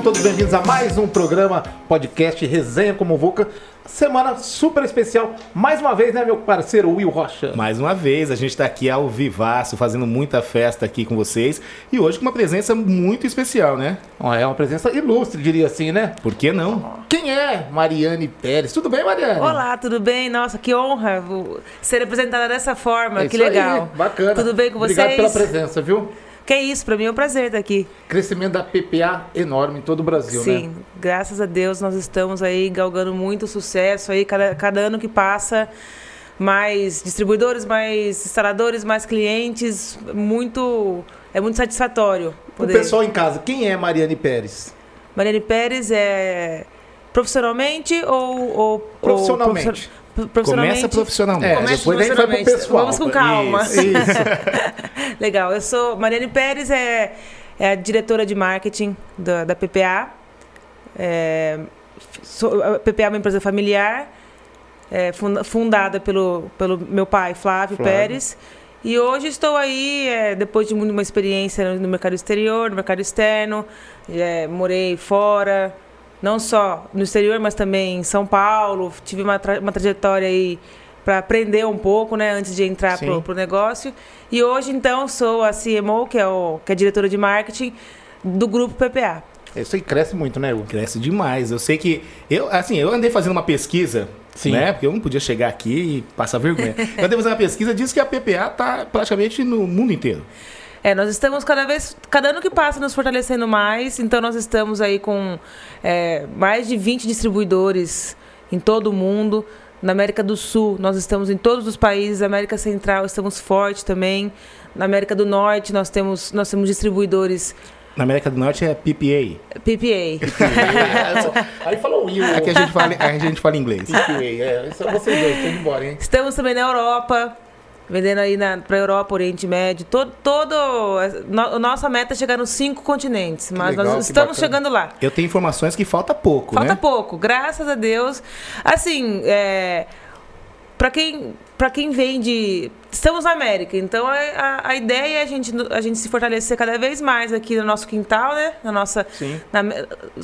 Sejam todos bem-vindos a mais um programa podcast Resenha como Vuca. Semana super especial, mais uma vez, né, meu parceiro Will Rocha? Mais uma vez, a gente está aqui ao vivaço, fazendo muita festa aqui com vocês. E hoje com uma presença muito especial, né? É uma presença ilustre, diria assim, né? Por que não? Quem é Mariane Pérez? Tudo bem, Mariane? Olá, tudo bem? Nossa, que honra ser apresentada dessa forma, É que isso aí, legal. bacana. Tudo bem com vocês? Obrigado pela presença, viu? Que é isso, para mim é um prazer estar aqui. Crescimento da PPA enorme em todo o Brasil, Sim, né? graças a Deus nós estamos aí galgando muito sucesso aí, cada, cada ano que passa, mais distribuidores, mais instaladores, mais clientes, muito é muito satisfatório. O pessoal em casa, quem é Mariane Pérez? Mariane Pérez é profissionalmente ou, ou Profissionalmente. ou profissio- profissionalmente Começa profissionalmente. É, Começa depois profissionalmente. pessoal. Vamos com calma. Isso. Isso. Legal, eu sou Mariane Pérez, é, é a diretora de marketing da, da PPA. É, sou, a PPA é uma empresa familiar, é, funda- fundada pelo, pelo meu pai, Flávio, Flávio. Pérez. E hoje estou aí, é, depois de uma experiência no mercado exterior, no mercado externo, é, morei fora, não só no exterior, mas também em São Paulo. Tive uma, tra- uma trajetória aí para aprender um pouco, né, antes de entrar pro, pro negócio. E hoje, então, sou a CMO, que é, o, que é a diretora de marketing do grupo PPA. Isso aí cresce muito, né, Will? Cresce demais. Eu sei que. Eu, assim, eu andei fazendo uma pesquisa, Sim. né? Porque eu não podia chegar aqui e passar vergonha. eu andei fazendo uma pesquisa, diz que a PPA tá praticamente no mundo inteiro. É, nós estamos cada vez, cada ano que passa, nos fortalecendo mais. Então, nós estamos aí com é, mais de 20 distribuidores em todo o mundo. Na América do Sul, nós estamos em todos os países. América Central, estamos forte também. Na América do Norte, nós temos, nós temos distribuidores Na América do Norte é PPA. PPA. aí falou Will. Aqui a gente fala, a gente fala inglês. PPA, é, isso é vocês dois, embora, hein? Estamos também na Europa, vendendo aí para Europa, Oriente Médio. Todo, todo, no, nossa meta é chegar nos cinco continentes, mas legal, nós estamos chegando lá. Eu tenho informações que falta pouco, Falta né? pouco, graças a Deus. Assim, é, para quem para quem vende, estamos na América, então a, a, a ideia é a gente a gente se fortalecer cada vez mais aqui no nosso quintal, né? Na nossa Sim. na,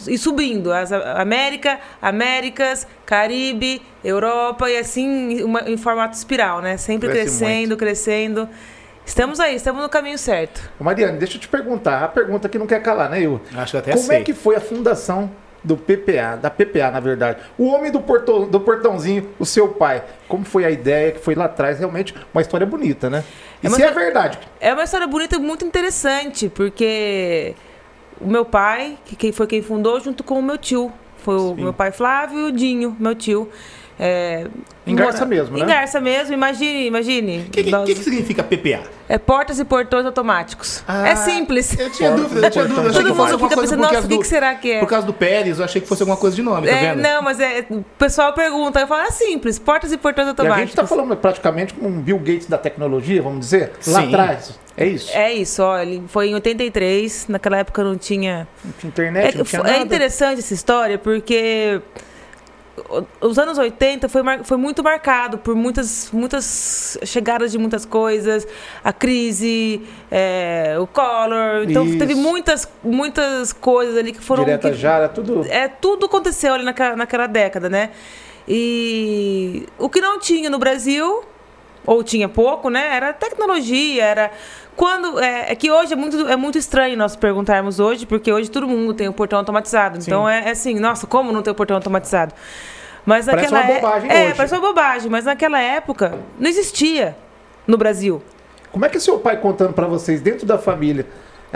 e subindo as América, Américas, Caribe, Europa e assim uma- em formato espiral, né? Sempre Cresce crescendo, crescendo. Estamos aí, estamos no caminho certo. Mariane, deixa eu te perguntar. A pergunta que não quer calar, né, Will? Acho que até Como sei. é que foi a fundação do PPA, da PPA, na verdade? O homem do, portão, do portãozinho, o seu pai. Como foi a ideia que foi lá atrás? Realmente uma história bonita, né? É se é verdade? É uma história bonita e muito interessante, porque o meu pai, que foi quem fundou, junto com o meu tio. Foi o Sim. meu pai Flávio e o Dinho, meu tio. É, Em Garça mora- mesmo, né? Em Garça mesmo, imagine, imagine. O que, que, que significa PPA? É portas e portões automáticos. Ah, é simples. Eu tinha dúvida, eu tinha dúvida. Todo mundo fica pensando, nossa, o que, que será que é? Por causa do Pérez, eu achei que fosse alguma coisa de nome, tá É, vendo? não, mas é, o pessoal pergunta, eu falo, é simples, portas e portões E a automáticos. gente está falando praticamente com um Bill Gates da tecnologia, vamos dizer, lá Sim. atrás. É isso? É isso, ó, ele foi em 83, naquela época não tinha Não tinha internet, É, não tinha é nada. interessante essa história porque os anos 80 foi, foi muito marcado por muitas, muitas chegadas de muitas coisas, a crise, é, o Collor. Então Isso. teve muitas, muitas coisas ali que foram. Direta que- já, era tudo... é, tudo aconteceu ali naquela, naquela década, né? E o que não tinha no Brasil, ou tinha pouco, né? Era tecnologia, era. Quando. É, é que hoje é muito, é muito estranho nós perguntarmos hoje, porque hoje todo mundo tem o portão automatizado. Então é, é assim, nossa, como não ter o portão automatizado? Mas Parece naquela uma é- bobagem É, hoje. parece uma bobagem, mas naquela época não existia no Brasil. Como é que é seu pai contando pra vocês dentro da família?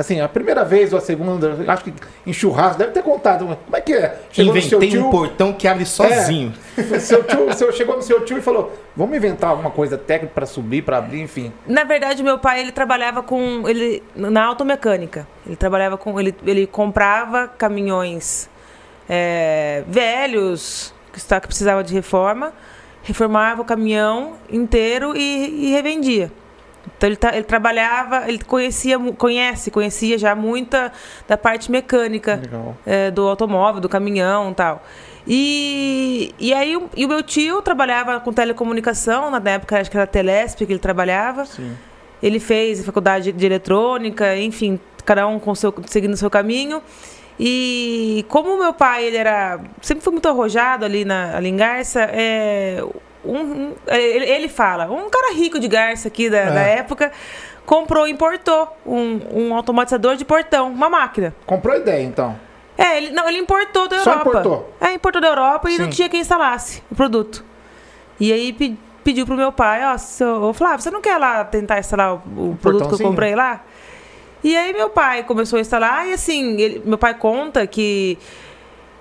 Assim, a primeira vez ou a segunda, acho que em churrasco deve ter contado. Como é que é? Chegou no seu Inventei tio, um portão que abre sozinho. seu tio, seu, chegou no seu tio e falou: "Vamos inventar alguma coisa técnica pra subir, pra abrir, enfim". Na verdade, meu pai ele trabalhava com ele na automecânica. Ele trabalhava com ele, ele comprava caminhões é, velhos que está que precisava de reforma, reformava o caminhão inteiro e, e revendia. Então ele, ta- ele trabalhava, ele conhecia, conhece, conhecia já muita da parte mecânica é, do automóvel, do caminhão e tal. E, e aí o, e o meu tio trabalhava com telecomunicação, na época acho que era Telesp que ele trabalhava. Sim. Ele fez faculdade de eletrônica, enfim, cada um com seu, seguindo o seu caminho. E como o meu pai, ele era. Sempre foi muito arrojado ali, na, ali em Garça, é, um, ele, ele fala, um cara rico de Garça aqui da, É. da época comprou, importou um, um automatizador de portão, uma máquina. Comprou ideia, então. É, ele, não, ele importou da Só Europa. importou? É, importou da Europa e não Sim. tinha quem instalasse o produto. E aí pe- pediu pro meu pai, ó, seu, Flávio, você não quer lá tentar instalar o, o produto que eu comprei lá? E aí meu pai começou a instalar e assim, ele- meu pai conta que,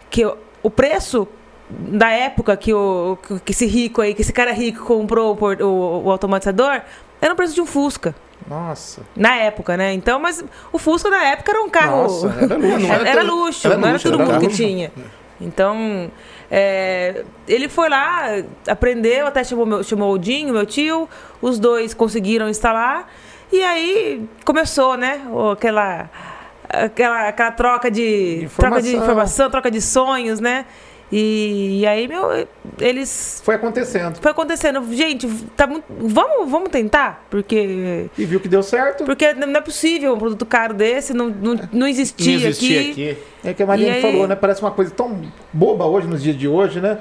que o preço da época que, o, que esse rico aí, que esse cara rico comprou o, o, o automatizador, era o preço de um Fusca. Nossa. Na época, né? Então, mas o Fusca na época era um carro. Nossa, era luxo. Não Era, era luxo, era não era luxo, todo era mundo que tinha. Então, é, ele foi lá, aprendeu, até chamou, meu, chamou o Dinho, meu tio, os dois conseguiram instalar. E aí começou, né? Aquela, aquela, aquela troca de, troca de informação, troca de sonhos, né? E, e aí, meu, eles. Foi acontecendo. Foi acontecendo. Gente, tá muito, vamos, vamos tentar? Porque. E viu que deu certo. Porque não é possível um produto caro desse, não, não, não existia, Não existia aqui. aqui. É que a Mariana E aí- falou, né? Parece uma coisa tão boba hoje, nos dias de hoje, né?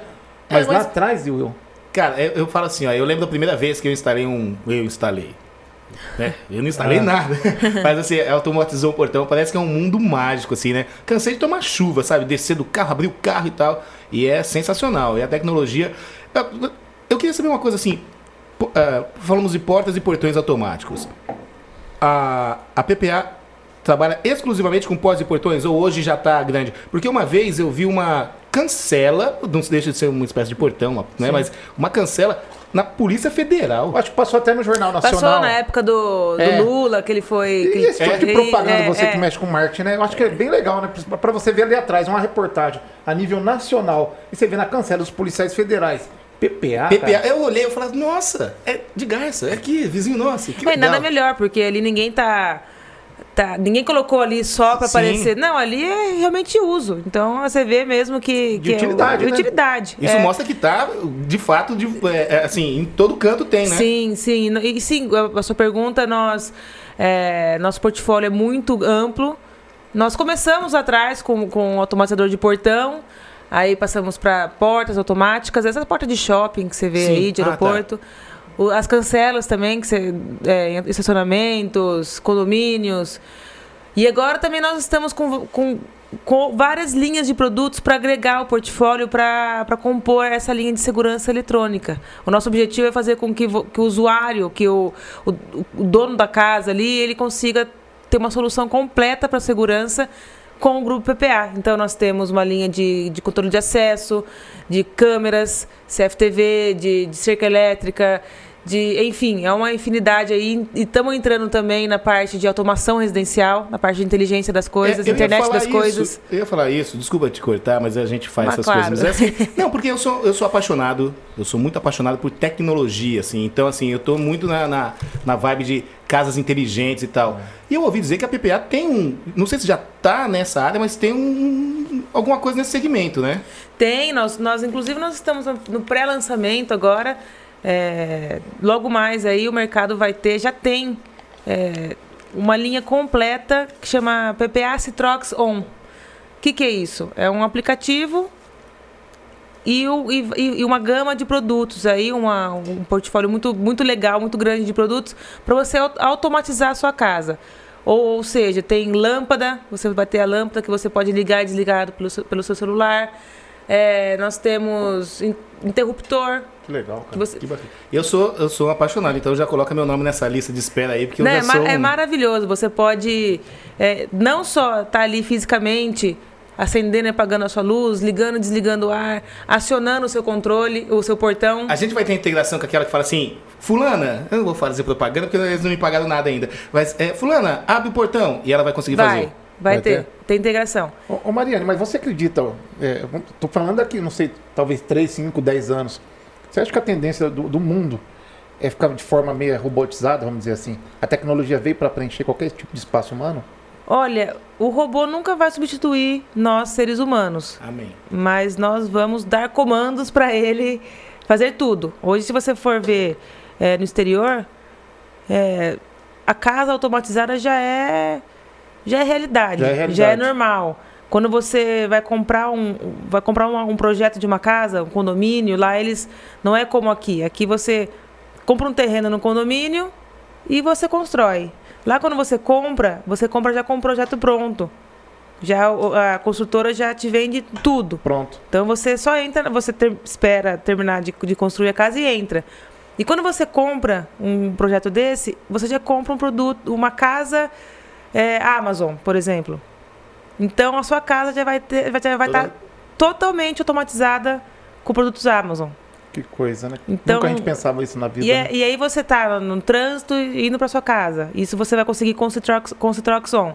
Mas, É, mas- lá atrás, Will. Cara, eu, eu falo assim, ó, eu lembro da primeira vez que eu instalei um. Eu instalei. Né? Eu não instalei Ah. nada. Mas assim, automatizou o portão, parece que é um mundo mágico, assim, né? Cansei de tomar chuva, sabe? Descer do carro, abrir o carro e tal. E é sensacional. E a tecnologia. Eu, queria saber uma coisa assim. ah, falamos de portas e portões automáticos. A, a PPA trabalha exclusivamente com portas e portões ou hoje já está grande? Porque uma vez eu vi uma cancela, não se deixa de ser uma espécie de portão, né? Mas uma cancela na Polícia Federal. Eu Acho que passou até no Jornal Nacional. Passou na época do, do É. Lula, que ele foi. que E esse tipo de ele- propaganda, é, você é. que mexe com marketing, né? Eu acho que é bem legal, né? Pra você ver ali atrás, uma reportagem a nível nacional. E você vê na cancela dos policiais federais. PPA. PPA, cara. eu olhei e falei, nossa, é de Garça, é aqui, vizinho nosso. Que É, legal. nada melhor, porque ali ninguém tá. Tá ninguém colocou ali só Sim. aparecer. Não, ali é realmente uso. Então você vê mesmo que. De que utilidade, é né? utilidade. Isso é. mostra que tá, de fato, de, é, é, assim, em todo canto tem, né? Sim, sim. E sim, a- sua pergunta, nós. é, nosso portfólio é muito amplo. Nós começamos atrás com, com automatizador de portão, aí passamos para portas automáticas, essa porta de shopping que você vê Sim. aí, de Ah, tá. As cancelas também, que você, é, estacionamentos, condomínios. E agora também nós estamos com, com, com várias linhas de produtos para agregar o portfólio para compor essa linha de segurança eletrônica. O nosso objetivo é fazer com que, que o usuário, que o, o, o dono da casa ali, ele consiga ter uma solução completa para a segurança com o grupo PPA. Então nós temos uma linha de, de controle de acesso, de câmeras, CFTV, de, de cerca elétrica, de, enfim, é uma infinidade aí. E estamos entrando também na parte de automação residencial, na parte de inteligência das coisas, É, internet das isso, coisas. Eu ia falar isso, desculpa te cortar, mas a gente faz Mas essas claro. coisas. Mas é assim, não, porque eu sou, eu sou apaixonado, eu sou muito apaixonado por tecnologia, assim. Então, assim, eu tô muito na, na, na vibe de casas inteligentes e tal. E eu ouvi dizer que a PPA tem um. Não sei se já tá nessa área, mas tem um. alguma coisa nesse segmento, né? Tem, nós, nós inclusive nós estamos no pré-lançamento agora. É, logo mais aí o mercado vai ter, já tem é, uma linha completa que chama PPA Citrox On. O que, que é isso? É um aplicativo e, o- e- e- uma gama de produtos aí, uma- um portfólio muito, muito legal, muito grande de produtos para você au- automatizar a sua casa. Ou, ou seja, tem lâmpada, você vai ter a lâmpada que você pode ligar e desligar pelo pelo seu celular. É, nós temos in- interruptor. Que legal, cara. Que você- Que bacana. Eu sou, eu sou apaixonado, então já coloca meu nome nessa lista de espera aí, porque eu Né? já É sou. É um- maravilhoso. Você pode é, não só estar ali fisicamente acendendo e apagando a sua luz, ligando e desligando o ar, acionando o seu controle, o seu portão. A gente vai ter integração com aquela que fala assim, fulana, eu não vou fazer propaganda porque eles não me pagaram nada ainda, mas é, fulana, abre o portão e ela vai conseguir Vai, fazer. Vai, Vai ter, ter? tem integração. Ô, ô, Mariane, mas você acredita, ó, é, falando aqui, não sei, talvez 3, 5, 10 anos. Você acha que a tendência do, do mundo é ficar de forma meio robotizada, vamos dizer assim? A tecnologia veio para preencher qualquer tipo de espaço humano? Olha, o robô nunca vai substituir nós, seres humanos. Amém. mas nós vamos dar comandos para ele fazer tudo. Hoje, se você for ver é, no exterior, é, a casa automatizada já é já é realidade, Já é realidade. normal. Quando você vai comprar um, vai comprar um, um projeto de uma casa, um condomínio, lá eles não é como aqui. Aqui você compra um terreno no condomínio e você constrói. Lá quando você compra, você compra já com um projeto pronto. Já a construtora já te vende tudo. Pronto. Então você só entra, você ter- espera terminar de, de construir a casa e entra. E quando você compra um projeto desse, você já compra um produto, uma casa é, Amazon, por exemplo. Então a sua casa já vai ter, vai, vai estar Toda- totalmente automatizada com produtos Amazon. Que coisa, né? Então- Nunca a gente pensava isso na vida. E, é- né? e aí você tá no trânsito e indo para sua casa. Isso você vai conseguir com Citrox, com o Citroxon.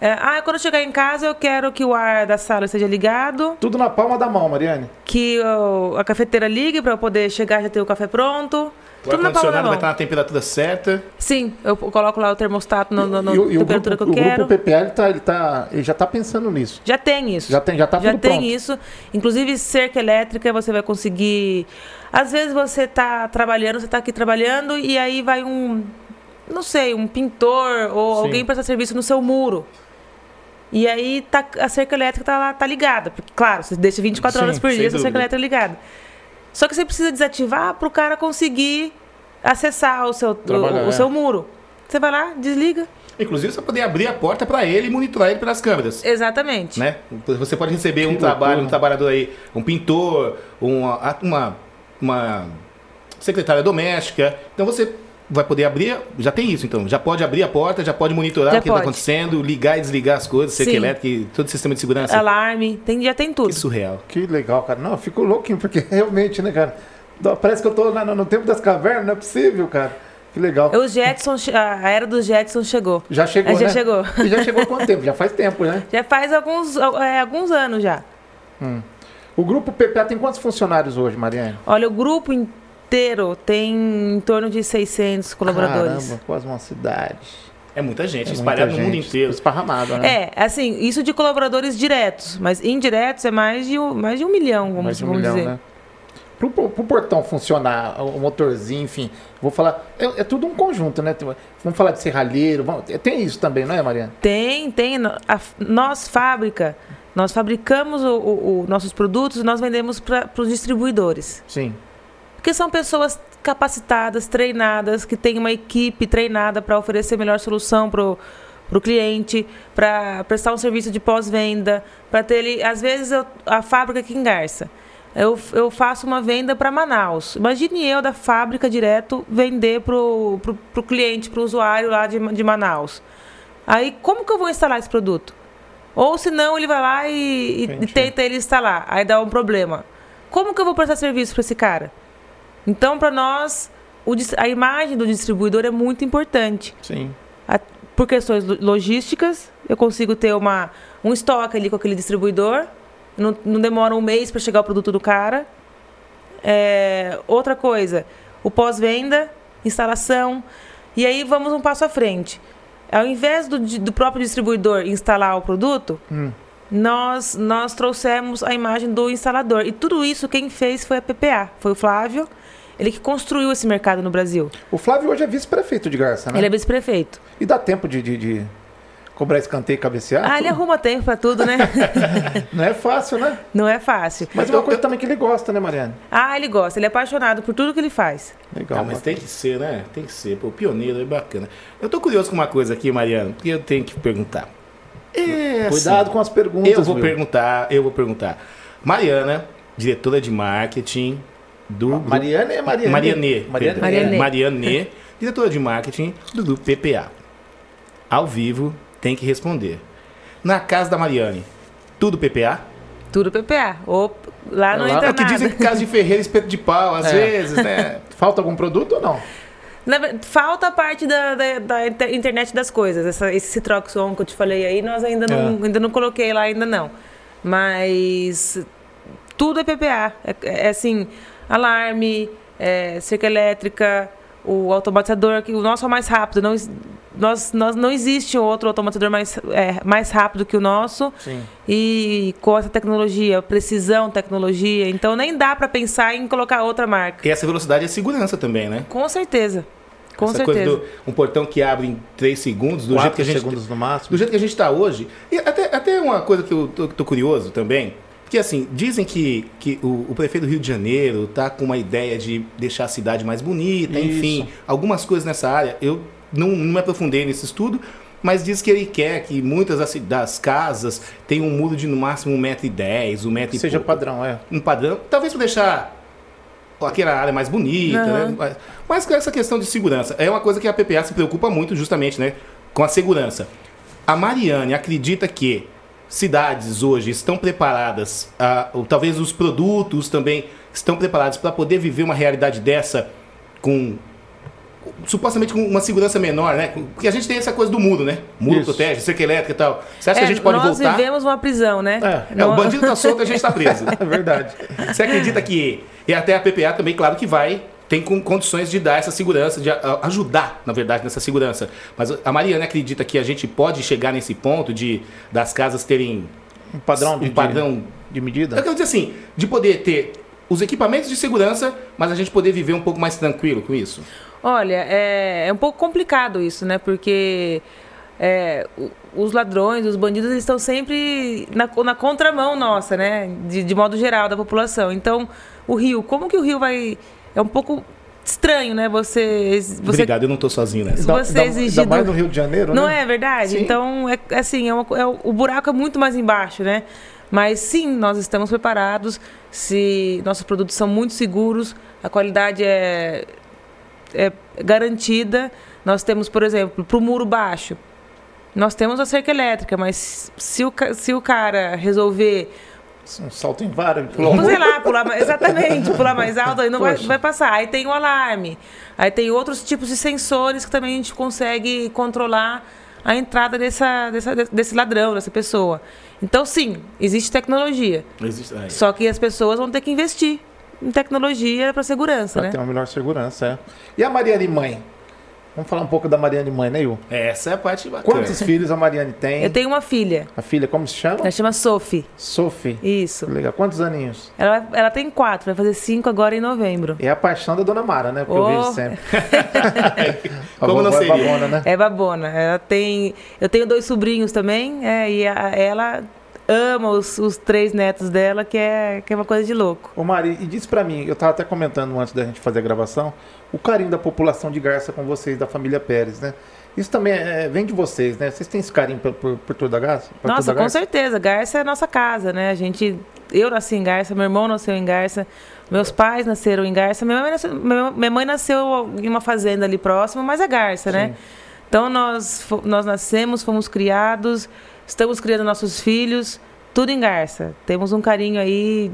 É, ah, quando eu chegar em casa, eu quero que o ar da sala esteja ligado, Tudo na palma da mão, Mariane. que a cafeteira ligue para eu poder chegar e já ter o café pronto. O ar-condicionado vai estar na temperatura certa. Sim, eu coloco lá o termostato na, o- o temperatura grupo, que eu o quero. grupo PPA, ele, tá, ele, tá, ele já tá pensando nisso. Já tem isso. Já tem, já tá Já tem pronto. isso. Inclusive, cerca elétrica, você vai conseguir. Às vezes você tá trabalhando, você tá aqui trabalhando e aí vai um. Não sei, um pintor ou Sim. alguém prestar serviço no seu muro. E aí tá, a cerca elétrica tá, lá, tá ligada. Porque, claro, você deixa 24 Sim, horas por dia essa cerca elétrica ligada. Só que você precisa desativar para o cara conseguir acessar o seu, Trabalhar, o, o é. seu muro. Você vai lá, desliga. Inclusive, você poder abrir a porta para ele e monitorar ele pelas câmeras. Exatamente. Né? Você pode receber um trabalho, um trabalhador aí, um pintor, uma, uma, uma secretária doméstica. Então você vai poder abrir, já tem isso então, já pode abrir a porta, já pode monitorar Já o que está acontecendo, ligar e desligar as coisas, cerca elétrica, todo o sistema de segurança. Alarme, tem, já tem tudo. Que surreal. Que legal, cara. Não, eu fico louquinho, porque realmente, né, cara? Parece que eu tô na- no, no tempo das cavernas, não é possível, cara. Que legal. Os Jetsons, a era dos Jetsons chegou. Já chegou, Já né? chegou. E já chegou há quanto tempo? Já faz tempo, né? Já faz alguns, é, alguns anos já. O grupo PPA tem quantos funcionários hoje, Mariane? Olha, o grupo inteiro tem em torno de 600 colaboradores. Caramba, quase uma cidade. É muita gente, É espalhada no mundo inteiro. Esparramado, né? É, assim, isso de colaboradores diretos, mas indiretos é mais de um, mais de um milhão, vamos, Mais de um vamos milhão, dizer. né? Pro, pro, portão funcionar, o motorzinho, enfim, vou falar. É, é tudo um conjunto, né? Vamos falar de serralheiro, vamos- tem isso também, não é, Mariana? Tem, tem. a- nós, fábrica, nós fabricamos o- o- o- nossos produtos e nós vendemos para os distribuidores. Sim. Porque são pessoas capacitadas, treinadas, que têm uma equipe treinada para oferecer a melhor solução para o cliente, para prestar um serviço de pós-venda, para ter ele. Às vezes eu- a fábrica aqui em Garça. Eu, eu faço uma venda para Manaus. Imagine eu da fábrica direto vender para o cliente, para o usuário lá de, de Manaus. Aí como que eu vou instalar esse produto? Ou se não, ele vai lá e, e- tenta ele instalar. Aí dá um problema. Como que eu vou prestar serviço para esse cara? Então, para nós, o a imagem do distribuidor é muito importante. Sim. A- Por questões lo- logísticas, eu consigo ter uma, um estoque ali com aquele distribuidor. Não, não demora um mês para chegar o produto do cara. É, outra coisa, o pós-venda, instalação. E aí vamos um passo à frente. Ao invés do, do próprio distribuidor instalar o produto, Hum. nós, nós trouxemos a imagem do instalador. E tudo isso quem fez foi a PPA, foi o Flávio. Ele que construiu esse mercado no Brasil. O Flávio hoje é vice-prefeito de Garça, né? Ele é vice-prefeito. E dá tempo de, de, de cobrar escanteio e cabecear? Ah, ele arruma tempo pra tudo, né? Não é fácil, né? Não é fácil. Mas é uma coisa também que ele gosta, né, Mariana? Ah, ele gosta, ele é apaixonado por tudo que ele faz. Legal. Ah, mas tem que ser, né? Tem que ser. Pô, pioneiro é bacana. Eu tô curioso com uma coisa aqui, Mariano, porque eu tenho que perguntar. É, Cuidado assim, com as perguntas, Eu vou perguntar, eu vou perguntar. Mariana, diretora de marketing do grupo Mariana é Mariane. Marianê. Mariane. Marianê, diretora de marketing do grupo PPA. Ao vivo, tem que responder. Na casa da Mariane, tudo PPA? Tudo PPA. Ou lá não Lá- entra É o que nada. dizem que casa de ferreiro é espeto de pau, às É. vezes, né? Falta algum produto ou não? Falta a parte da, da, da inter- internet das coisas. Essa, esse Citroxon que eu te falei aí, nós ainda não, É. ainda não coloquei lá, ainda não. Mas tudo é PPA. É, é assim, alarme, é, cerca elétrica, o automatizador, que o nosso é o mais rápido. Não, nós, nós, não existe outro automatizador mais, é, mais rápido que o nosso. Sim. E com essa tecnologia, precisão, tecnologia. Então nem dá para pensar em colocar outra marca. E essa velocidade é segurança também, né? Com certeza. Com Essa certeza. coisa do um portão que abre em 3 segundos, do jeito que a gente segundos no máximo. do jeito que a gente está hoje. E até, até uma coisa que eu tô, tô curioso também, porque assim, dizem que, que o, o prefeito do Rio de Janeiro tá com uma ideia de deixar a cidade mais bonita, Isso. enfim, algumas coisas nessa área. Eu não, não me aprofundei nesse estudo, mas diz que ele quer que muitas das, das casas tenham um muro de no máximo 1,10m, 1,10m e Seja pouco. padrão, é. Um padrão, talvez para deixar aquela área mais bonita, Aham. né? Mas, mas com essa questão de segurança, é uma coisa que a PPA se preocupa muito justamente, né? Com a segurança. A Mariane acredita que cidades hoje estão preparadas, ah, ou talvez os produtos também estão preparados para poder viver uma realidade dessa com supostamente com uma segurança menor, né? Porque a gente tem essa coisa do muro, né? Muro Isso. protege, cerca elétrica e tal. Você acha que É, a gente pode nós voltar? vivemos uma prisão, né? É, É, o bandido tá solto, a gente tá preso. É verdade. Você acredita que. E até a PPA também, claro que vai. Tem com condições de dar essa segurança, de a- ajudar, na verdade, nessa segurança. Mas a Mariana acredita que a gente pode chegar nesse ponto de das casas terem Um padrão de, um padrão. de, de medida. Eu quero dizer assim, de poder ter os equipamentos de segurança, mas a gente poder viver um pouco mais tranquilo com isso. Olha, é, é um pouco complicado isso, né? Porque é, os ladrões, os bandidos, eles estão sempre na, na contramão nossa, né? De, de modo geral, da população. Então, o Rio, como que o Rio vai. É um pouco estranho, né? Você. você Obrigado, eu não tô sozinho nessa. Você exigir ainda mais do- no Rio de Janeiro, Não né? é verdade? Sim. Então, é assim, é uma é o buraco é muito mais embaixo, né? Mas sim, nós estamos preparados. Se nossos produtos são muito seguros, a qualidade é, é garantida. Nós temos, por exemplo, para o muro baixo, nós temos a cerca elétrica, mas se o, se o cara resolver Um salto em vara. um Sei lá, pular mais, exatamente, pular mais alto, aí não vai, vai passar. Aí tem o alarme. Aí tem outros tipos de sensores que também a gente consegue controlar a entrada dessa, dessa, desse ladrão, dessa pessoa. Então, sim, existe tecnologia. Existe- aí. Só que as pessoas vão ter que investir em tecnologia para segurança, Pra né? ter uma melhor segurança, é. E a Mariane mãe? Vamos falar um pouco da Mariane mãe, né, Yu? Essa é a parte bacana. Quantos filhos a Mariane tem? Eu tenho uma filha, A filha, como se chama? ela chama Sophie. Sophie. Isso. Legal. Quantos aninhos? Ela, ela tem quatro, vai fazer cinco agora em novembro. É a paixão da Dona Mara, né? Porque eu Oh. vejo sempre. A Como não é seria? babona, né? É babona. Ela tem. Eu tenho dois sobrinhos também, é, e a- ela ama os, os três netos dela, que é, que é uma coisa de louco. Ô Mari, e diz pra mim, eu tava até comentando antes da gente fazer a gravação, o carinho da população de Garça com vocês, da família Pérez, né? Isso também é- vem de vocês, né? Vocês têm esse carinho por, por, por toda a Garça? Nossa, a com Garça? certeza. Garça é a nossa casa, né? A gente. Eu nasci em Garça, meu irmão nasceu em Garça, meus pais nasceram em Garça, minha mãe nasceu, minha mãe nasceu em uma fazenda ali próxima, mas é Garça, né? Sim. Então nós, nós nascemos, fomos criados, estamos criando nossos filhos, tudo em Garça. Temos um carinho aí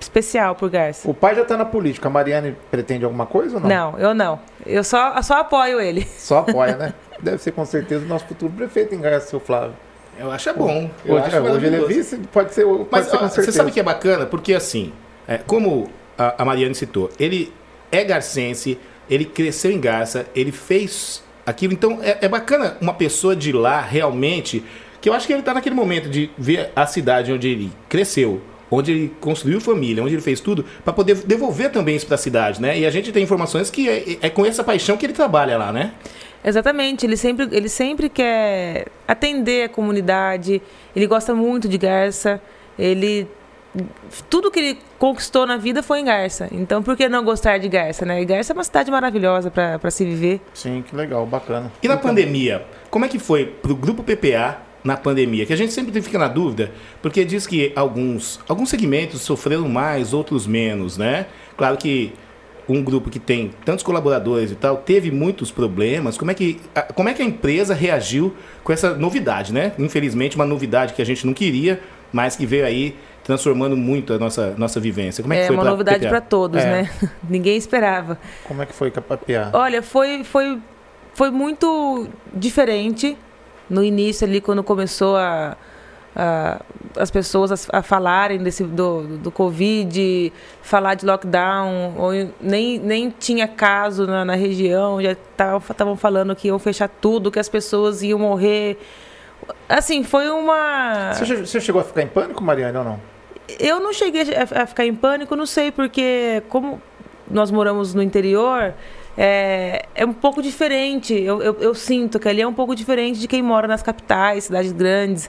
especial por Garça. O pai já tá na política, a Mariane pretende alguma coisa ou não? Não, eu não. Eu só, só apoio ele. Só apoia, né? Deve ser com certeza o nosso futuro prefeito em Garça, seu Flávio. Eu acho é bom. Eu Hoje, acho é, hoje ele é vice, pode ser, pode Mas ser ó, com você certeza. sabe que é bacana? Porque assim, é, como a, a Mariane citou, ele é garcense, ele cresceu em Garça, ele fez aquilo. Então é, é bacana uma pessoa de lá realmente, que eu acho que ele está naquele momento de ver a cidade onde ele cresceu. Onde ele construiu família, onde ele fez tudo, para poder devolver também isso para a cidade, né? E a gente tem informações que é, é com essa paixão que ele trabalha lá, né? Exatamente, ele sempre, ele sempre quer atender a comunidade, ele gosta muito de Garça, ele tudo que ele conquistou na vida foi em Garça. Então, por que não gostar de Garça, né? E Garça é uma cidade maravilhosa para se viver. Sim, que legal, bacana. E na pandemia, como é que foi pro grupo PPA na pandemia? Que a gente sempre fica na dúvida, porque diz que alguns, alguns segmentos sofreram mais, outros menos, né? Claro que um grupo que tem tantos colaboradores e tal, teve muitos problemas. Como é que a, como é que a empresa reagiu com essa novidade, né? Infelizmente, uma novidade que a gente não queria, mas que veio aí transformando muito a nossa, nossa vivência. Como é que É foi uma pra novidade para todos, É. né? Ninguém esperava. Como é que foi com a PPA? Olha, foi, foi, foi muito diferente no início ali, quando começou a, a- as pessoas a, a falarem desse, do, do Covid, falar de lockdown, ou nem, nem tinha caso na, na região, já estavam falando que iam fechar tudo, que as pessoas iam morrer. Assim, foi uma... Você, você chegou a ficar em pânico, Mariane, ou não? Eu não cheguei a, a ficar em pânico, não sei, porque como nós moramos no interior, é, é um pouco diferente. Eu, eu, eu sinto que ali é um pouco diferente de quem mora nas capitais, cidades grandes.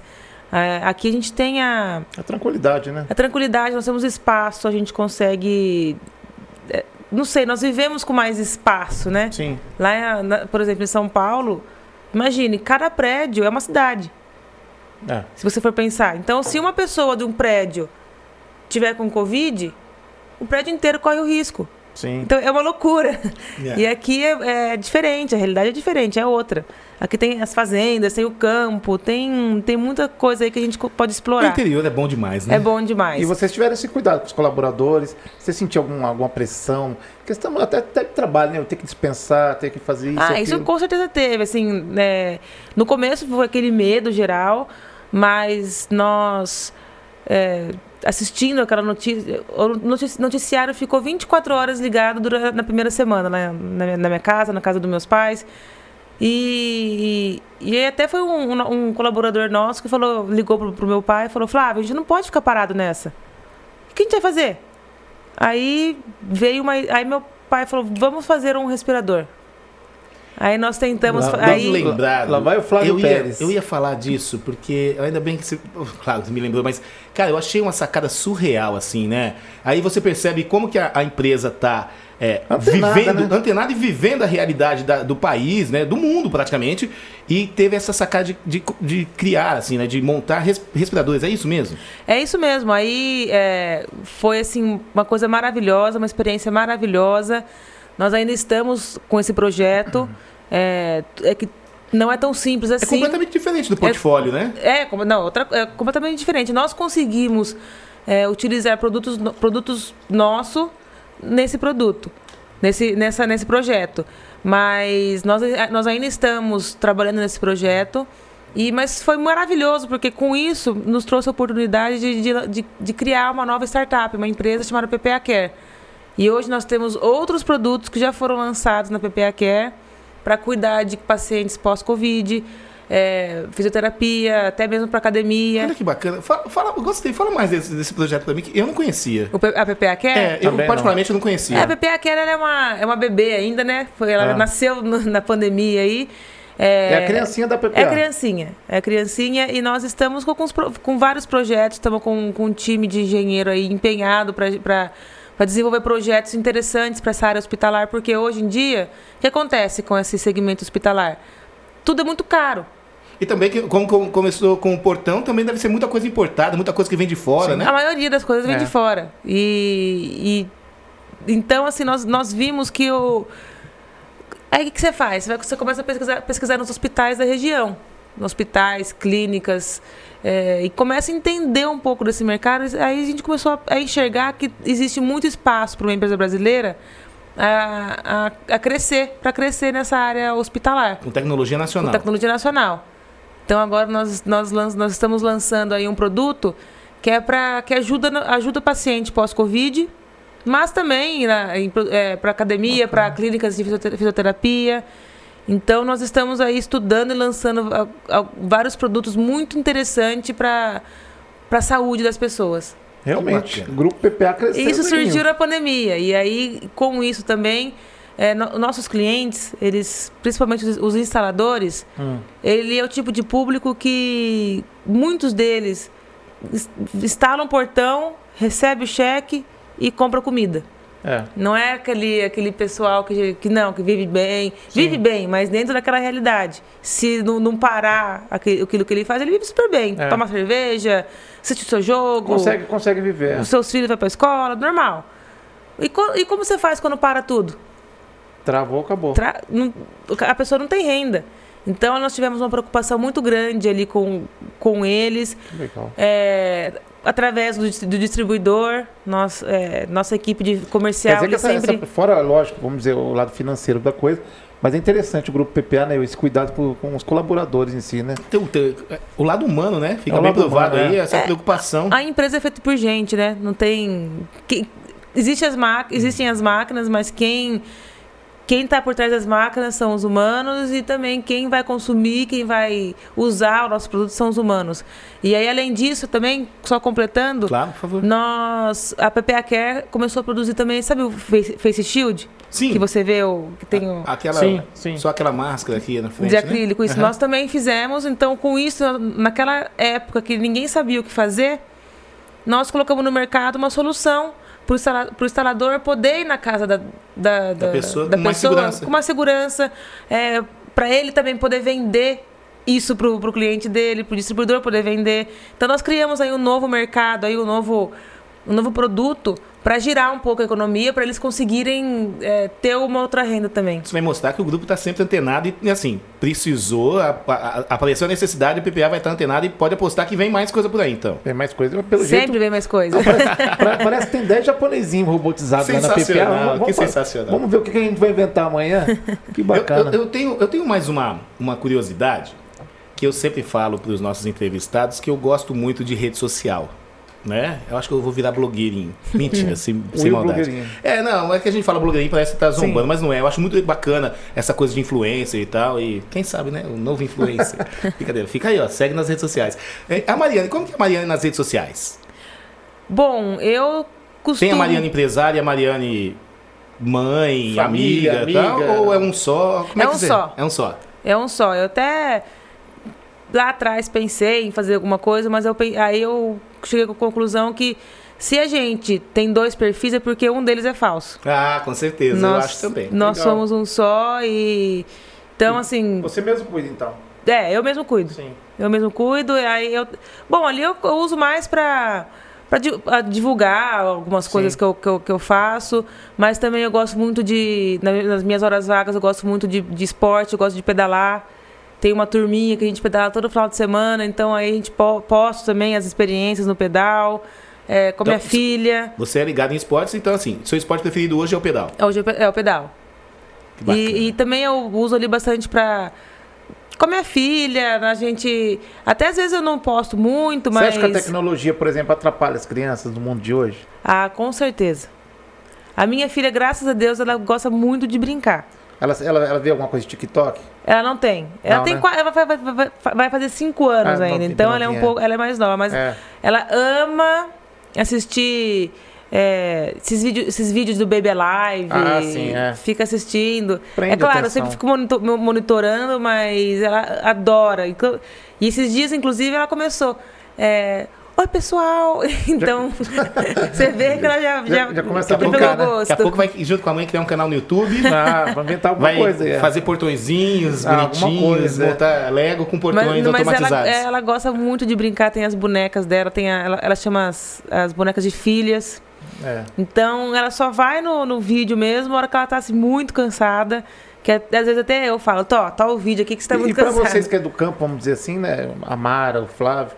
É, aqui a gente tem a, A tranquilidade, né? a tranquilidade, nós temos espaço, a gente consegue. é, Não sei, nós vivemos com mais espaço, né? Sim. Lá, na- por exemplo, em São Paulo, imagine, cada prédio é uma cidade, É. se você for pensar. Então, se uma pessoa de um prédio tiver com Covid, o prédio inteiro corre o risco. Sim. Então, é uma loucura. Yeah. E aqui é, é diferente, a realidade é diferente, é outra. Aqui tem as fazendas, tem o campo, tem, tem muita coisa aí que a gente pode O explorar. interior é bom demais, né? É bom demais. E vocês tiveram esse cuidado com os colaboradores? Você sentiu algum, alguma pressão? Questão até, até de trabalho, né? Eu ter que dispensar, ter que fazer isso. Ah, isso aquilo. com certeza teve, assim, né, no começo foi aquele medo geral, mas nós é, assistindo aquela notícia, o notici- noticiário ficou 24 horas ligado durante, na primeira semana, né, na, minha- na minha casa, na casa dos meus pais, e, e, aí até foi um, um- um colaborador nosso que falou, ligou pro, pro meu pai e falou, Flávio, a gente não pode ficar parado nessa. O que a gente vai fazer? Aí veio uma. Aí meu pai falou: vamos fazer um respirador. Aí nós tentamos. Lá- aí, Bem lembrado. Lá vai o Flávio eu ia, Pérez. Eu ia falar disso, porque ainda bem que você. Claro, você me lembrou, mas, cara, eu achei uma sacada surreal, assim, né? Aí você percebe como que a, a empresa tá. é, Antenada, vivendo, né? antenada e vivendo a realidade da- do país, né? Do mundo, praticamente. E teve essa sacada de, de, de criar, assim, né? De montar res- respiradores. É isso mesmo? É isso mesmo. Aí é, foi assim uma coisa maravilhosa, uma experiência maravilhosa. Nós ainda estamos com esse projeto. É, é que não é tão simples É assim. completamente diferente do portfólio, né? É, como- não, outra, é completamente diferente. Nós conseguimos é, utilizar produtos, produtos nossos nesse produto, nesse, nessa, nesse projeto. Mas nós, nós ainda estamos trabalhando nesse projeto. E, mas foi maravilhoso, porque com isso nos trouxe a oportunidade de, de, de, de criar uma nova startup, uma empresa chamada PPA Care. E hoje nós temos outros produtos que já foram lançados na PPA Care para cuidar de pacientes pós-Covid, é, fisioterapia, até mesmo para academia. Olha que bacana. Fala, fala, gostei. Fala mais desse, desse projeto também, que eu não conhecia. O a PPA Care? É, eu Também particularmente não conhecia. É, a PPA Care ela é, uma, é uma bebê ainda, né? Foi, ela Ah. nasceu no- na pandemia aí. É a criancinha da PPA. É criancinha, é criancinha e nós estamos com, pro- com vários projetos, estamos com, com um time de engenheiro aí empenhado para desenvolver projetos interessantes para essa área hospitalar, porque hoje em dia, o que acontece com esse segmento hospitalar? Tudo é muito caro. E também, que, como, como começou com o portão, também deve ser muita coisa importada, muita coisa que vem de fora, né? A maioria das coisas vem É. de fora. E, e- então, assim, nós, nós vimos que o. Aí o que, que você faz? Você, vai, você começa a pesquisar, pesquisar nos hospitais da região. Hospitais, clínicas, é, e começa a entender um pouco desse mercado. Aí a gente começou a, a enxergar que existe muito espaço para uma empresa brasileira a, a, a crescer, para crescer nessa área hospitalar Com tecnologia com nacional. tecnologia nacional. Então agora nós, nós, nós estamos lançando aí um produto que é para que ajuda ajuda o paciente pós-covid, mas também para academia, para clínicas de fisiote- fisioterapia. Então nós estamos aí estudando e lançando ah, ah, vários produtos muito interessantes para para a saúde das pessoas. Realmente. O grupo PPA cresceu. E isso surgiu na pandemia. E aí, com isso também, é, no- nossos clientes, eles, principalmente os, os instaladores, Hum. ele é o tipo de público que muitos deles ins- instalam o portão, recebe o cheque e compra comida. É. Não é aquele, aquele pessoal que, que não, que vive bem. Vive bem, mas dentro daquela realidade. Se não, não parar aquele, aquilo que ele faz, ele vive super bem. É. Toma cerveja, assiste o seu jogo. Consegue, consegue viver. Os seus filhos vão pra escola, normal. E, co- e como você faz quando para tudo? Travou, acabou. Tra- não- a pessoa não tem renda. Então nós tivemos uma preocupação muito grande ali com, com eles. Legal. É, através do, do distribuidor, nós, é, nossa equipe de Quer comercial dizer que essa, sempre. essa- fora, lógico, vamos dizer, o lado financeiro da coisa, mas é interessante o grupo PPA, né? Esse cuidado com, com os colaboradores em si, né? Tem o- tem- o lado humano, né? Fica É bem provado humano, aí, é. essa É. preocupação. A empresa é feita por gente, né? Não tem. que- existe as ma... Existem as máquinas, mas quem quem está por trás das máquinas são os humanos e também quem vai consumir, quem vai usar o nosso produto são os humanos. E aí, além disso, também, só completando, Claro, por favor. nós, a PPA Care começou a produzir também, sabe o Face, Face Shield? Sim. Que você vê, o, que tem o... Aquela, Sim, sim. Só aquela máscara aqui na frente. de né? acrílico, isso Aham. nós também fizemos. Então, com isso, naquela época que ninguém sabia o que fazer, nós colocamos no mercado uma solução para o instalador poder ir na casa da, da, da, pessoa da com mais segurança. com uma segurança, para ele também poder vender isso para o cliente dele, para o distribuidor poder vender. Então, nós criamos aí um novo mercado, aí um novo, um novo produto para girar um pouco a economia, para eles conseguirem é, ter uma outra renda também. Isso vai mostrar que o grupo está sempre antenado e, assim, precisou, a, a, apareceu a necessidade, o PPA vai estar antenado e pode apostar que vem mais coisa por aí, então. Tem mais coisa, pelo Sempre jeito. vem mais coisa. Pra- parece que tem 10 japonesinhos robotizados lá na PPA. Sensacional, que fa- sensacional. Vamos ver o que que a gente vai inventar amanhã. Que Eu, bacana. eu- eu tenho, eu tenho mais uma, uma curiosidade que eu sempre falo para os nossos entrevistados que eu gosto muito de rede social. Né? Eu acho que eu vou virar blogueirinho. Mentira, sem, sem maldade. É, não, é que a gente fala blogueirinho, parece que tá zombando, Sim. mas não é. Eu acho muito bacana essa coisa de influencer e tal. E quem sabe, né? O novo influencer. Brincadeira. Fica aí, ó. Segue nas redes sociais. É, a Mariane, como que é a Mariane nas redes sociais? Bom, eu costumo. Tem a Mariane empresária, a Mariane mãe, Família, amiga, tal, amiga. ou é um só? Como É que um só. É um só. É um só. Eu até lá atrás pensei em fazer alguma coisa, mas eu, aí eu cheguei com a conclusão que se a gente tem dois perfis é porque um deles é falso. Ah, com certeza, eu nós acho também. nós Legal. somos um só e. Então, assim. Você mesmo cuida, então. É, eu mesmo cuido. Sim. Eu mesmo cuido, e aí eu. Bom, ali eu, eu uso mais pra, pra di- a divulgar algumas coisas que eu, que, eu, que eu faço, mas também eu gosto muito de. na- Nas minhas horas vagas, eu gosto muito de, de esporte, eu gosto de pedalar. Tem uma turminha que a gente pedala todo final de semana, então aí a gente po- posto também as experiências no pedal, é, com a minha Então, filha. Você é ligado em esportes, então assim, seu esporte preferido hoje é o pedal. Hoje é o é pedal. E, e também eu uso ali bastante pra. Com a minha filha, a gente. Até às vezes eu não posto muito, Você mas. acha que a tecnologia, por exemplo, atrapalha as crianças do mundo de hoje? Ah, com certeza. A minha filha, graças a Deus, ela gosta muito de brincar. Ela, ela, ela vê alguma coisa de TikTok? Ela não tem. Ela Não, tem né? ela vai, vai- vai- vai fazer cinco anos Ah, ainda. novinha, Então ela é um pouco. Ela é mais nova, mas É. ela ama assistir. é, esses, vídeos, esses vídeos do Baby Alive, Ah, sim, é. fica assistindo. Prende é claro, eu atenção. sempre fico monito- mo- monitorando, mas ela adora. E esses dias, inclusive, ela começou. é, Oi, pessoal! Então, você vê que ela já, Já- já, já começa a brincar, né? gosto. Daqui a pouco vai, junto com a mãe, criar um canal no YouTube. Ah, vai inventar alguma Vai coisa. é. fazer portõezinhos Ah, bonitinhos, coisa, é. montar Lego com portões Mas, mas ela, automatizados. é, ela gosta muito de brincar, tem as bonecas dela, tem a- ela, ela chama as, as bonecas de filhas. É. Então ela só vai no, no vídeo mesmo, a hora que ela tá assim, muito cansada. Que às vezes até eu falo, Tó, tá o vídeo aqui que você tá e muito para cansada. vocês que é do campo, vamos dizer assim, né? A Mara, o Flávio,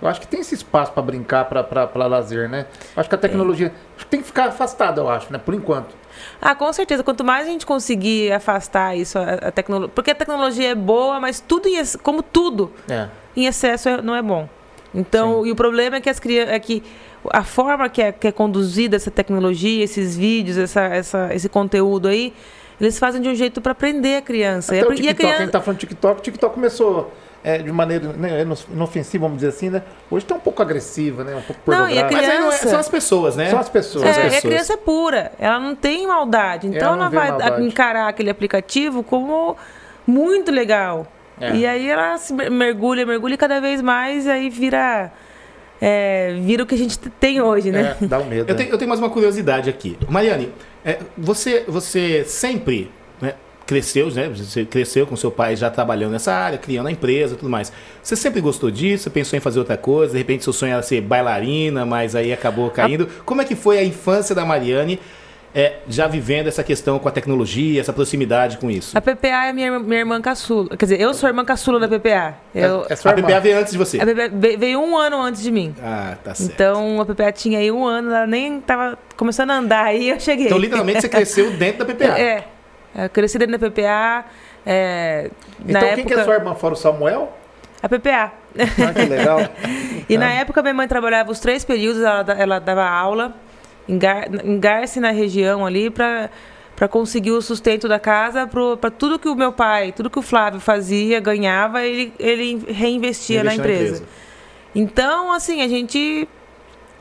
eu acho que tem esse espaço para brincar, para lazer, né? Eu acho que a tecnologia que tem que ficar afastada, eu acho, né? Por enquanto. Ah, com certeza. Quanto mais a gente conseguir afastar isso, a, a tecnologia. Porque a tecnologia é boa, mas tudo, em como tudo, É. em excesso é- não é bom. Então, e o problema é que as crianças. É que a forma que é, que é conduzida essa tecnologia, esses vídeos, essa, essa, esse conteúdo aí, eles fazem de um jeito para prender a criança. Até e a, o e a TikTok, a criança. gente tá falando de TikTok, o TikTok começou é, de maneira né, inofensiva, vamos dizer assim, né? Hoje tá um pouco agressiva, né? Um pouco Não, e a pornográfica. Mas aí não é, criança- são as pessoas, né? São as pessoas. É, as e a pessoas. criança é pura, ela não tem maldade. Então Ela não ela, vai maldade. encarar aquele aplicativo como muito legal. É. E aí ela se mer- mergulha, mergulha e cada vez mais aí vira, é, vira o que a gente tem hoje, né? É, dá um medo. Eu né? tenho, eu tenho mais uma curiosidade aqui. Mariane, é, você, você sempre cresceu, né? Você cresceu com seu pai já trabalhando nessa área, criando a empresa e tudo mais. Você sempre gostou disso? Você pensou em fazer outra coisa? De repente seu sonho era ser bailarina, mas aí acabou caindo. Como é que foi a infância da Mariane é, já vivendo essa questão com a tecnologia, essa proximidade com isso? A PPA é minha, irmã- minha irmã caçula. Quer dizer, eu sou a irmã caçula da PPA. Eu, É, é sua A irmã. PPA veio antes de você. A PPA ve- veio um ano antes de mim. Ah, tá certo. Então a PPA tinha aí um ano, ela nem tava começando a andar aí, eu cheguei. Então, literalmente, você cresceu dentro da PPA. É. Eu cresci dentro da PPA. é, Então, na quem época, que é sua irmã fora o Samuel? A PPA. Ah, que legal. E na época minha mãe trabalhava os três períodos, ela, ela dava aula em, Gar, em Garce, na região ali, para para conseguir o sustento da casa, para tudo que o meu pai, tudo que o Flávio fazia, ganhava, ele, ele reinvestia na empresa. na empresa. Então, assim, a gente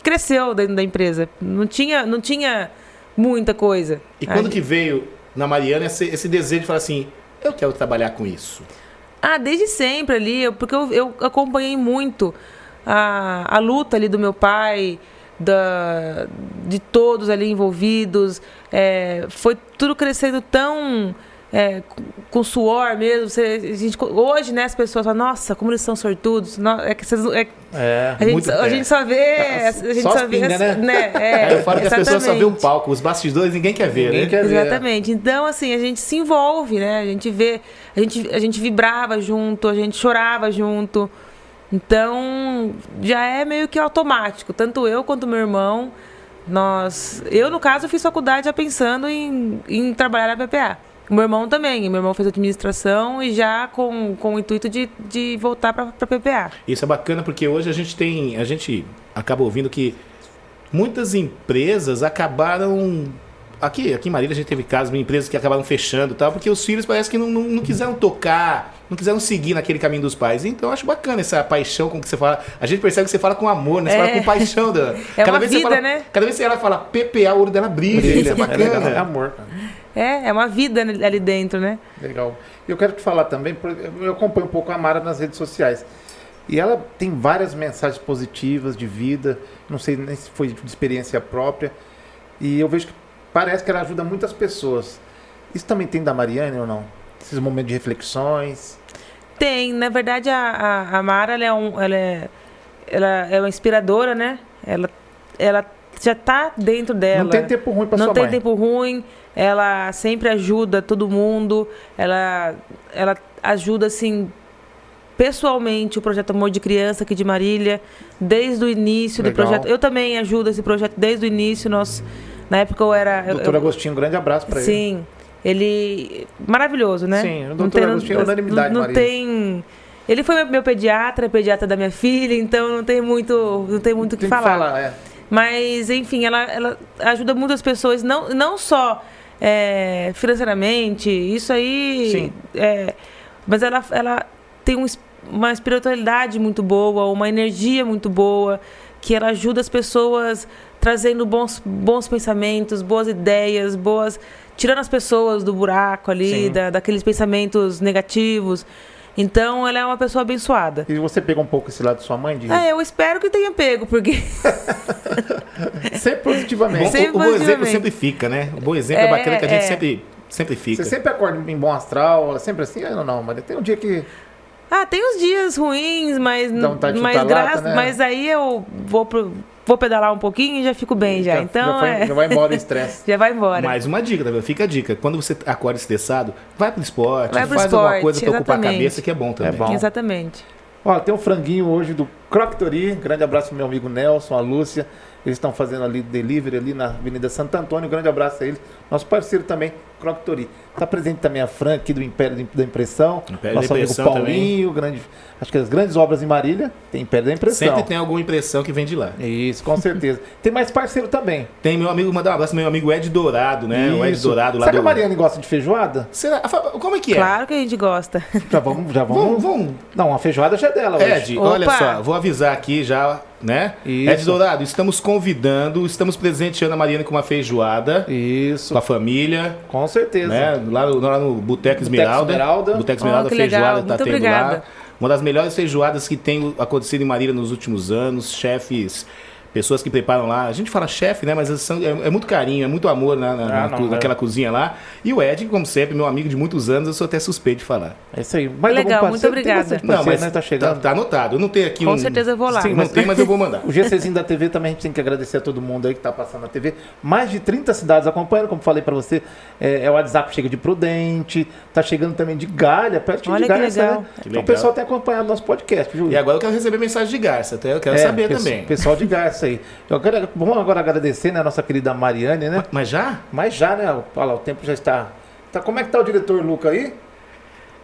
cresceu dentro da empresa. Não tinha, não tinha muita coisa. E quando que veio na Mariana esse, esse desejo de falar assim, eu quero trabalhar com isso? Ah, desde sempre ali, porque eu, eu acompanhei muito a, a luta ali do meu pai, da, de todos ali envolvidos. É, foi tudo crescendo tão é, com suor mesmo. Você, a gente, hoje, né, as pessoas falam, nossa, como eles são sortudos. é que vocês, é, é, a, gente, muito, a gente só vê. É, a gente só, só vê. Pinga, né? né? É, eu falo que as pessoas só vêem um palco, os bastidores ninguém quer ver, ninguém né? Quer exatamente. Ver. Então, assim, a gente se envolve, né? A gente vê, a gente, a gente vibrava junto, a gente chorava junto. Então, já é meio que automático. Tanto eu quanto meu irmão, nós... Eu, no caso, fiz faculdade já pensando em, em trabalhar na PPA. O meu irmão também. Meu irmão fez administração e já com, com o intuito de, de voltar para a PPA. Isso é bacana porque hoje a gente tem... A gente acaba ouvindo que muitas empresas acabaram aqui, aqui em Marília a gente teve casos de empresas que acabaram fechando tal, porque os filhos parece que não, não, não, quiseram tocar, não quiseram seguir naquele caminho dos pais. Então eu acho bacana essa paixão com que você fala. A gente percebe que você fala com amor, né? Você é. fala com paixão. Da... É cada uma vez vida, fala, né? Cada vez que ela fala PPA, o olho dela brilha. brilha isso é bacana. É, legal, é amor. É, é uma vida ali dentro, né? Legal. Eu quero te falar também, eu acompanho um pouco a Mara nas redes sociais. E ela tem várias mensagens positivas de vida, não sei nem se foi de experiência própria. E eu vejo que parece que ela ajuda muitas pessoas. Isso também tem da Mariane ou não? Esses momentos de reflexões? Tem. Na verdade, a, a, a Mara ela é, um, ela, é, ela é uma inspiradora, né? Ela, ela já está dentro dela. Não tem tempo ruim para sua mãe. Não tem tempo ruim. Ela sempre ajuda todo mundo. Ela, ela ajuda, assim, pessoalmente o projeto Amor de Criança aqui de Marília, desde o início Legal. do projeto. Eu também ajudo esse projeto desde o início. Nós na época eu era. Doutor eu, Agostinho, um grande abraço para ele. Sim. Ele. Maravilhoso, né? Sim, o doutor tem, Agostinho é unanimidade, Não, não tem. Ele foi meu pediatra, pediatra da minha filha, então não tem muito, não tem muito o que falar. Que falar é. Mas, enfim, ela, ela ajuda muitas pessoas, não, não só é, financeiramente, isso aí. É, mas ela, ela tem um, uma espiritualidade muito boa, uma energia muito boa, que ela ajuda as pessoas trazendo bons, bons pensamentos, boas ideias, boas. tirando as pessoas do buraco ali, da, daqueles pensamentos negativos. Então, ela é uma pessoa abençoada. E você pegou um pouco esse lado de sua mãe? De... É, eu espero que tenha pego, porque. sempre positivamente. Bom, sempre o, bom exemplo sempre fica, né? O bom exemplo é, é bacana que a gente é. sempre, sempre fica. Você sempre acorda em bom astral, sempre assim? Não, não, mas tem um dia que. Ah, tem uns dias ruins, mas. mas, graça, né? mas aí eu vou pro vou pedalar um pouquinho e já fico bem já. já então já, foi, é... já vai embora o estresse. já vai embora. Mais uma dica, tá Fica a dica. Quando você acorda estressado, vai pro esporte, vai pro faz esporte, alguma coisa para ocupar a cabeça que é bom também. É bom. Exatamente. Ó, tem um franguinho hoje do Croctory. Grande abraço pro meu amigo Nelson, a Lúcia. Eles estão fazendo ali delivery ali na Avenida Santo Antônio. Grande abraço a eles. Nosso parceiro também, Croctory. Está presente também a Fran aqui do Império da Impressão. Império Nosso da Impressão amigo Paulinho, grande, acho que as grandes obras em Marília tem Império da Impressão. Sempre tem alguma impressão que vem de lá. Isso, com certeza. tem mais parceiro também. Tem meu amigo, mandar um abraço meu amigo Ed Dourado, né? Isso. O Ed Dourado lá Será do... que a Mariane gosta de feijoada? Será? Como é que é? Claro que a gente gosta. Já vamos, já vamos. vamos, vamos. Não, a feijoada já é dela hoje. Ed, Opa. olha só, vou avisar aqui já né? Isso. Ed Dourado, estamos convidando, estamos presenteando a Mariana com uma feijoada. Isso. Com a família. Com certeza. Né? Lá, no, lá no Boteco Esmeralda. Esmeralda. Boteco Esmeralda, oh, feijoada está tendo obrigada. lá. Uma das melhores feijoadas que tem acontecido em Marília nos últimos anos. Chefes pessoas que preparam lá. A gente fala chefe, né? Mas são, é, é, muito carinho, é muito amor na, na, ah, não, naquela é. cozinha lá. E o Ed, como sempre, meu amigo de muitos anos, eu sou até suspeito de falar. É isso aí. Mas Legal, muito obrigada. Não, mas né? tá, chegando. Tá, tá, anotado. Eu não tenho aqui Com um... certeza eu vou lá. Sim, não tem, mas eu vou mandar. o GCzinho da TV também a gente tem que agradecer a todo mundo aí que tá passando na TV. Mais de 30 cidades acompanhando, como falei para você. É, é, o WhatsApp chega de Prudente, tá chegando também de Galha, perto Olha de Galha. Que legal. Né? Então o pessoal tem acompanhado nosso podcast, Júlio. E agora eu quero receber mensagem de Garça, até eu quero é, saber também. Pessoal de Garça aí. Eu quero vamos agora agradecer, né, a nossa querida Mariane, né? Mas já? Mas já, né? Olha lá, o tempo já está. Tá, como é que tá o diretor Luca aí?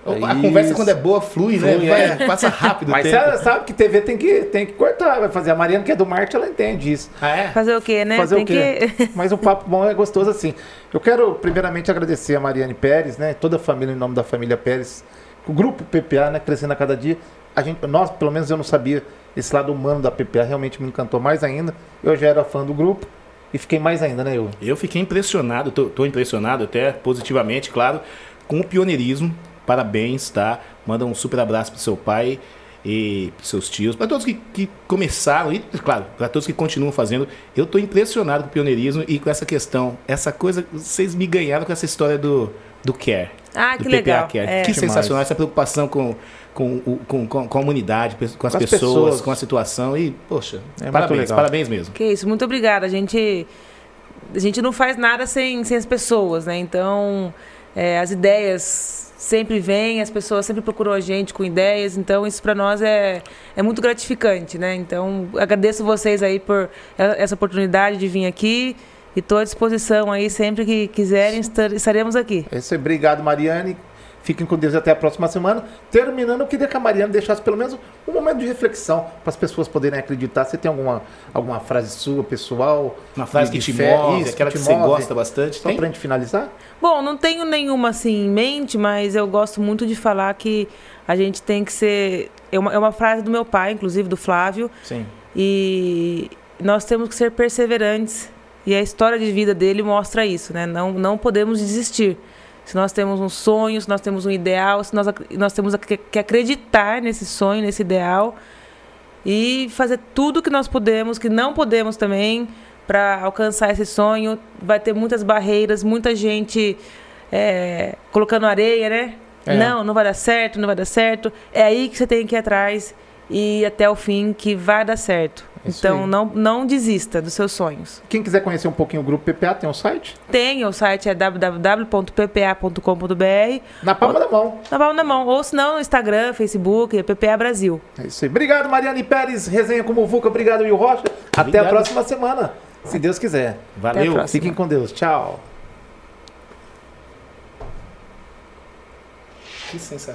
A Isso. conversa quando é boa flui, né? Flui, Vai, é. Passa rápido Mas tempo. você sabe que TV tem que, tem que cortar, vai fazer. A Mariana, que é do marketing, ela entende isso. Ah, é? Fazer o quê, né? Fazer Tem o quê? que. Mas o papo bom é gostoso assim. Eu quero primeiramente agradecer a Mariane Pérez, né? Toda a família em nome da família Pérez, o grupo PPA, né? Crescendo a cada dia. A gente, nós, pelo menos eu não sabia esse lado humano da PPA, realmente me encantou mais ainda. Eu já era fã do grupo e fiquei mais ainda, né, eu? Eu fiquei impressionado, tô, tô impressionado até positivamente, claro, com o pioneirismo. Parabéns, tá? Manda um super abraço pro seu pai e pros seus tios, para todos que, que começaram e, claro, para todos que continuam fazendo. Eu tô impressionado com o pioneirismo e com essa questão, essa coisa, vocês me ganharam com essa história do, do care. Ah, do que legal. Care. É. Que Demais. sensacional essa preocupação com, com, o- com, com, com a humanidade, com as, as pessoas, pessoas. com a situação e, poxa, É muito parabéns, legal. parabéns mesmo. Que isso, muito obrigada. A gente, a gente não faz nada sem, sem as pessoas, né? Então, é, as ideias sempre vêm, as pessoas sempre procuram a gente com ideias, então isso para nós é, é muito gratificante, né? Então, agradeço vocês aí por essa oportunidade de vir aqui e estou à disposição aí, sempre que quiserem, estar- estaremos aqui. É isso aí. Obrigado, Mariane. Fiquem com Deus e até a próxima semana. Terminando, eu queria que a Mariane deixasse pelo menos um momento de reflexão para as pessoas poderem acreditar. Você tem alguma, alguma frase sua, pessoal? Uma frase que te fé? move, Isso, aquela que, te você move? gosta bastante. Só para a gente finalizar? Bom, não tenho nenhuma assim em mente, mas eu gosto muito de falar que a gente tem que ser. É uma, é uma frase do meu pai, inclusive do Flávio, Sim. e nós temos que ser perseverantes. E a história de vida dele mostra isso, né? Não, não podemos desistir. Se nós temos um sonho, se nós temos um ideal, se nós, nós temos que que acreditar nesse sonho, nesse ideal e fazer tudo que nós podemos, que não podemos também, para alcançar esse sonho. Vai ter muitas barreiras, muita gente é, colocando areia, né? É. Não, não vai dar certo, não vai dar certo. É aí que você tem que ir atrás e até o fim que vai dar certo. Isso então aí. não, não desista dos seus sonhos. Quem quiser conhecer um pouquinho o grupo PPA, tem um site? Tem, o site é www.ppa.com.br, Na palma da mão. na palma da mão, ou se não no Instagram, Facebook, é PPA Brasil. É isso aí. Obrigado, Mariane Pérez. Resenha como Vuca. Obrigado, Will Rocha. Até a Obrigado. próxima semana, se Deus quiser. Valeu. Fiquem com Deus. Tchau. Que sensacional.